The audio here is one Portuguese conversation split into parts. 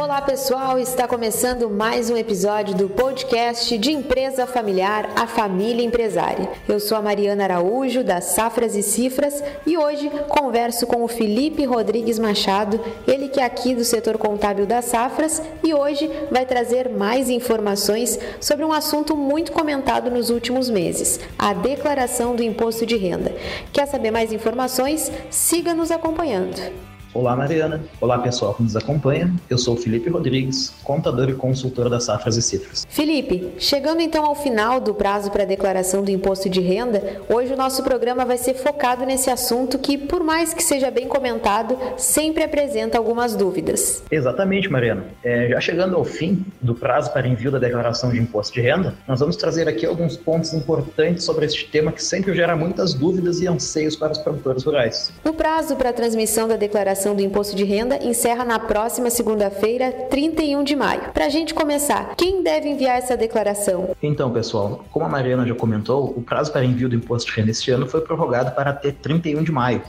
Olá pessoal, está começando mais um episódio do podcast de Empresa Familiar, a Família Empresária. Eu sou a Mariana Araújo, das Safras e Cifras, e hoje converso com o Felipe Rodrigues Machado, ele que é aqui do setor contábil das Safras e hoje vai trazer mais informações sobre um assunto muito comentado nos últimos meses, a declaração do imposto de renda. Quer saber mais informações? Siga nos acompanhando. Olá, Mariana. Olá, pessoal que nos acompanha. Eu sou o Felipe Rodrigues, contador e consultor das Safras e Cifras. Felipe, chegando então ao final do prazo para a declaração do imposto de renda, hoje o nosso programa vai ser focado nesse assunto que, por mais que seja bem comentado, sempre apresenta algumas dúvidas. Exatamente, Mariana. É, já chegando ao fim do prazo para envio da declaração de imposto de renda, nós vamos trazer aqui alguns pontos importantes sobre este tema que sempre gera muitas dúvidas e anseios para os produtores rurais. O prazo para a transmissão da declaração declaração do imposto de renda encerra na próxima segunda-feira, 31 de maio. Para a gente começar, quem deve enviar essa declaração? Então, pessoal, como a Mariana já comentou, o prazo para envio do imposto de renda este ano foi prorrogado para até 31 de maio,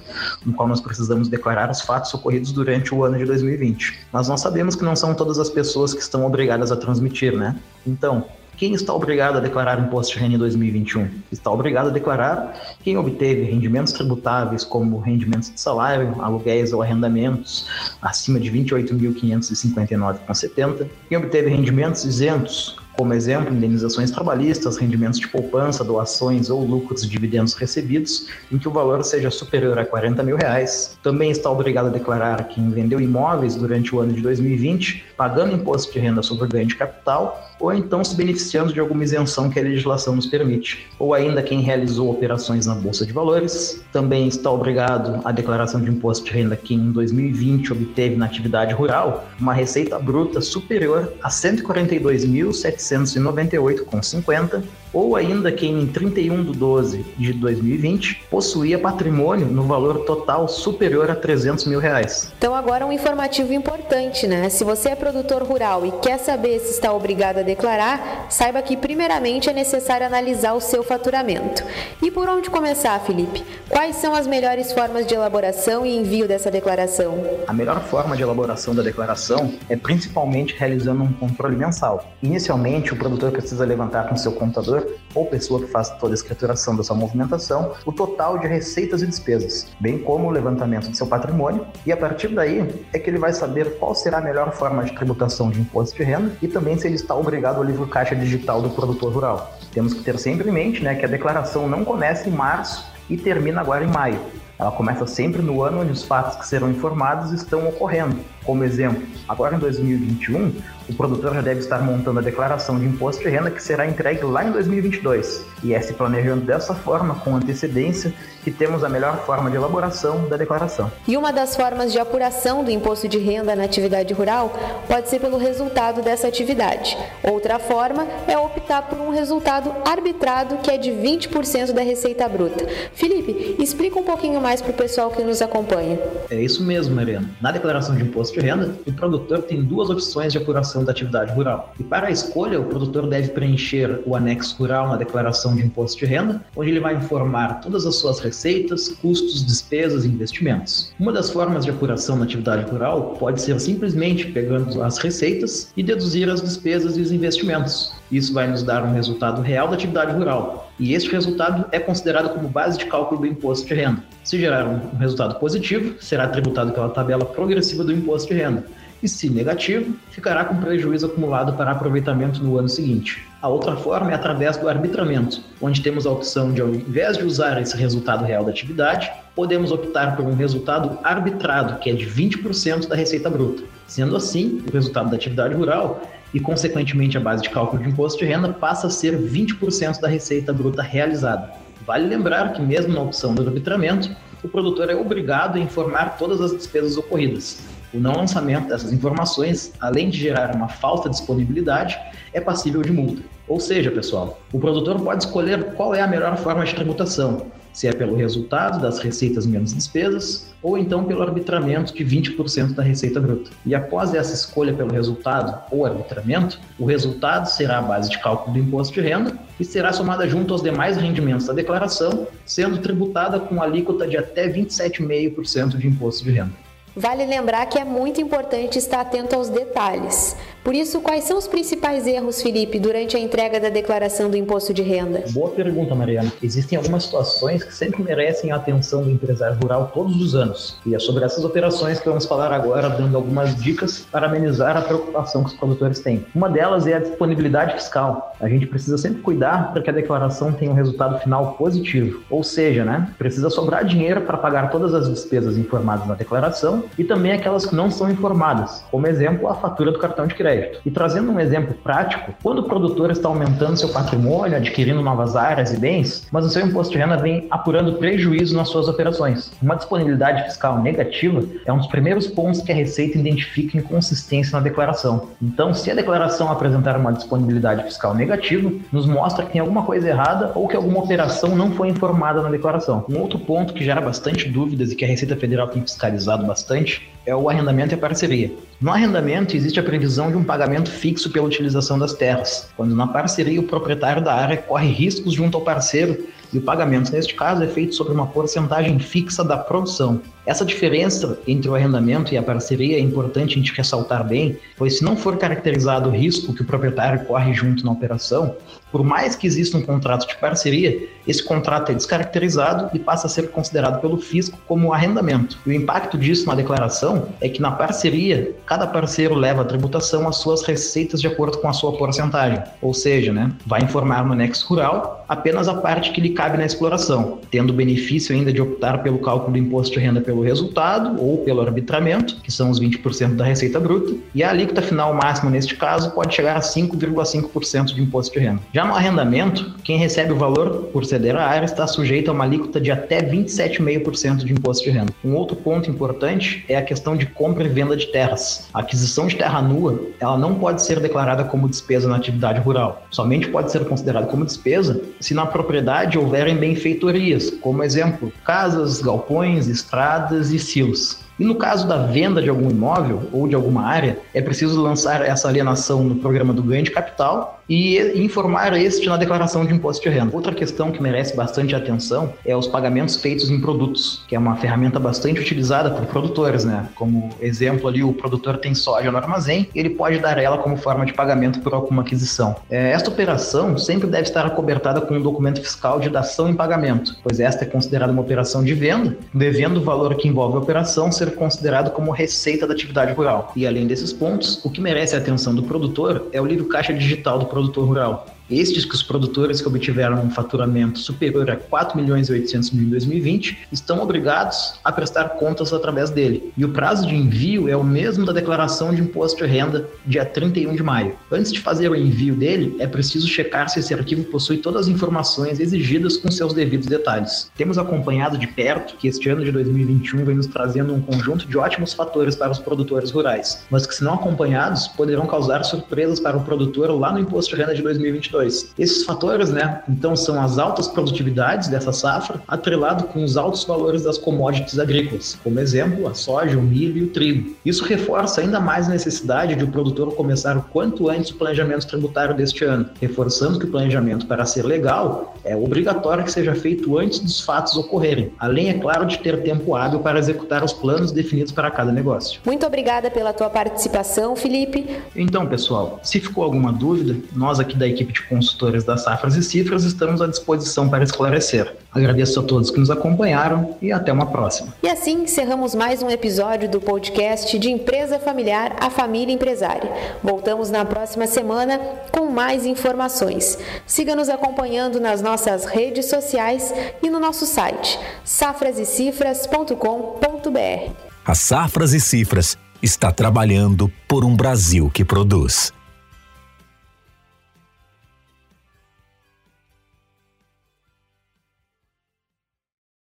no qual nós precisamos declarar os fatos ocorridos durante o ano de 2020. Mas nós sabemos que não são todas as pessoas que estão obrigadas a transmitir, né? Então, quem está obrigado a declarar imposto de renda em 2021? Está obrigado a declarar quem obteve rendimentos tributáveis, como rendimentos de salário, aluguéis ou arrendamentos, acima de R$ 28.559,70. Quem obteve rendimentos isentos, como exemplo, indenizações trabalhistas, rendimentos de poupança, doações ou lucros e dividendos recebidos, em que o valor seja superior a 40 mil reais. Também está obrigado a declarar quem vendeu imóveis durante o ano de 2020, pagando imposto de renda sobre ganho de capital, ou então se beneficiando de alguma isenção que a legislação nos permite. Ou ainda quem realizou operações na Bolsa de Valores, também está obrigado à declaração de imposto de renda quem em 2020 obteve na atividade rural uma receita bruta superior a 142.700 798,50, ou ainda quem em 31 de 12 de 2020 possuía patrimônio no valor total superior a 300 mil reais. Então agora um informativo importante, né? Se você é produtor rural e quer saber se está obrigado a declarar, saiba que primeiramente é necessário analisar o seu faturamento. E por onde começar, Felipe? Quais são as melhores formas de elaboração e envio dessa declaração? A melhor forma de elaboração da declaração é principalmente realizando um controle mensal. Inicialmente o produtor precisa levantar com seu contador ou pessoa que faz toda a escrituração da sua movimentação o total de receitas e despesas, bem como o levantamento de seu patrimônio, e a partir daí é que ele vai saber qual será a melhor forma de tributação de imposto de renda e também se ele está obrigado ao livro caixa digital do produtor rural. Temos que ter sempre em mente né, que a declaração não começa em março e termina agora em maio. Ela começa sempre no ano onde os fatos que serão informados estão ocorrendo. Como exemplo, agora em 2021, o produtor já deve estar montando a declaração de imposto de renda que será entregue lá em 2022 e é se planejando dessa forma, com antecedência, que temos a melhor forma de elaboração da declaração. E uma das formas de apuração do imposto de renda na atividade rural pode ser pelo resultado dessa atividade. Outra forma é optar por um resultado arbitrado que é de 20% da receita bruta. Felipe, explica um pouquinho mais para o pessoal que nos acompanha. É isso mesmo, Mariana. Na declaração de imposto de renda, o produtor tem duas opções de apuração da atividade rural. E para a escolha, o produtor deve preencher o anexo rural na declaração de imposto de renda, onde ele vai informar todas as suas receitas, custos, despesas e investimentos. Uma das formas de apuração na atividade rural pode ser simplesmente pegando as receitas e deduzir as despesas e os investimentos. Isso vai nos dar um resultado real da atividade rural. E este resultado é considerado como base de cálculo do imposto de renda. Se gerar um resultado positivo, será tributado pela tabela progressiva do imposto de renda e, se negativo, ficará com prejuízo acumulado para aproveitamento no ano seguinte. A outra forma é através do arbitramento, onde temos a opção de, ao invés de usar esse resultado real da atividade, podemos optar por um resultado arbitrado, que é de 20% da receita bruta. Sendo assim, o resultado da atividade rural e, consequentemente, a base de cálculo de imposto de renda passa a ser 20% da receita bruta realizada. Vale lembrar que, mesmo na opção do arbitramento, o produtor é obrigado a informar todas as despesas ocorridas, o não lançamento dessas informações, além de gerar uma falta de disponibilidade, é passível de multa. Ou seja, pessoal, o produtor pode escolher qual é a melhor forma de tributação, se é pelo resultado das receitas menos despesas ou então pelo arbitramento de 20% da receita bruta. E após essa escolha pelo resultado ou arbitramento, o resultado será a base de cálculo do imposto de renda e será somada junto aos demais rendimentos da declaração, sendo tributada com alíquota de até 27,5% de imposto de renda. Vale lembrar que é muito importante estar atento aos detalhes. Por isso, quais são os principais erros, Felipe, durante a entrega da declaração do imposto de renda? Boa pergunta, Mariana. Existem algumas situações que sempre merecem a atenção do empresário rural todos os anos. E é sobre essas operações que vamos falar agora, dando algumas dicas para amenizar a preocupação que os produtores têm. Uma delas é a disponibilidade fiscal. A gente precisa sempre cuidar para que a declaração tenha um resultado final positivo. Ou seja, né, precisa sobrar dinheiro para pagar todas as despesas informadas na declaração e também aquelas que não são informadas, como exemplo a fatura do cartão de crédito. E trazendo um exemplo prático, quando o produtor está aumentando seu patrimônio, adquirindo novas áreas e bens, mas o seu imposto de renda vem apurando prejuízo nas suas operações. Uma disponibilidade fiscal negativa é um dos primeiros pontos que a Receita identifica inconsistência na declaração. Então, se a declaração apresentar uma disponibilidade fiscal negativa, nos mostra que tem alguma coisa errada ou que alguma operação não foi informada na declaração. Um outro ponto que gera bastante dúvidas e que a Receita Federal tem fiscalizado bastante é o arrendamento e a parceria. No arrendamento, existe a previsão de um pagamento fixo pela utilização das terras, quando na parceria o proprietário da área corre riscos junto ao parceiro e o pagamento, neste caso, é feito sobre uma porcentagem fixa da produção. Essa diferença entre o arrendamento e a parceria é importante a gente ressaltar bem, pois se não for caracterizado o risco que o proprietário corre junto na operação, por mais que exista um contrato de parceria, esse contrato é descaracterizado e passa a ser considerado pelo fisco como arrendamento. E o impacto disso na declaração é que na parceria, cada parceiro leva a tributação às suas receitas de acordo com a sua porcentagem, ou seja, né, vai informar no anexo rural apenas a parte que lhe cabe na exploração, tendo o benefício ainda de optar pelo cálculo do imposto de renda pelo resultado ou pelo arbitramento, que são os 20% da receita bruta, e a alíquota final máxima neste caso pode chegar a 5,5% de imposto de renda. Já no arrendamento, quem recebe o valor por ceder a área está sujeito a uma alíquota de até 27,5% de imposto de renda. Um outro ponto importante é a questão de compra e venda de terras. A aquisição de terra nua, ela não pode ser declarada como despesa na atividade rural. Somente pode ser considerada como despesa se na propriedade ou houverem benfeitorias, como exemplo, casas, galpões, estradas e silos. E no caso da venda de algum imóvel ou de alguma área, é preciso lançar essa alienação no programa do ganho de capital e informar este na declaração de imposto de renda. Outra questão que merece bastante atenção é os pagamentos feitos em produtos, que é uma ferramenta bastante utilizada por produtores, né? Como exemplo ali, o produtor tem soja no armazém ele pode dar ela como forma de pagamento por alguma aquisição. É, esta operação sempre deve estar acobertada com um documento fiscal de dação em pagamento, pois esta é considerada uma operação de venda, devendo o valor que envolve a operação ser considerado como receita da atividade rural. E além desses pontos, o que merece a atenção do produtor é o livro caixa digital do produtor rural. Estes que os produtores que obtiveram um faturamento superior a 4 milhões e 800 mil em 2020 estão obrigados a prestar contas através dele. E o prazo de envio é o mesmo da declaração de imposto de renda, dia 31 de maio. Antes de fazer o envio dele, é preciso checar se esse arquivo possui todas as informações exigidas com seus devidos detalhes. Temos acompanhado de perto que este ano de 2021 vem nos trazendo um conjunto de ótimos fatores para os produtores rurais, mas que se não acompanhados poderão causar surpresas para o produtor lá no imposto de renda de 2022 esses fatores, né, então são as altas produtividades dessa safra, atrelado com os altos valores das commodities agrícolas, como exemplo, a soja, o milho e o trigo. Isso reforça ainda mais a necessidade de o produtor começar o quanto antes o planejamento tributário deste ano, reforçando que o planejamento para ser legal é obrigatório que seja feito antes dos fatos ocorrerem, além, é claro, de ter tempo hábil para executar os planos definidos para cada negócio. Muito obrigada pela tua participação, Felipe. Então, pessoal, se ficou alguma dúvida, nós aqui da equipe de consultores das Safras e Cifras, estamos à disposição para esclarecer. Agradeço a todos que nos acompanharam e até uma próxima. E assim encerramos mais um episódio do podcast de Empresa Familiar A Família Empresária. Voltamos na próxima semana com mais informações. Siga nos acompanhando nas nossas redes sociais e no nosso site safrasecifras.com.br. A Safras e Cifras está trabalhando por um Brasil que produz.